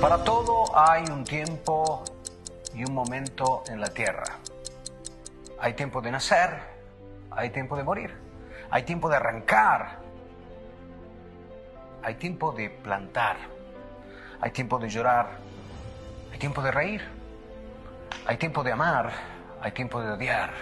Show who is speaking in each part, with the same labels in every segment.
Speaker 1: Para todo hay un tiempo y un momento en la tierra. Hay tiempo de nacer, hay tiempo de morir, hay tiempo de arrancar, hay tiempo de plantar, hay tiempo de llorar, hay tiempo de reír, hay tiempo de amar, hay tiempo de odiar,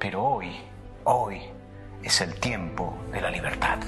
Speaker 1: pero hoy, hoy es el tiempo de la libertad.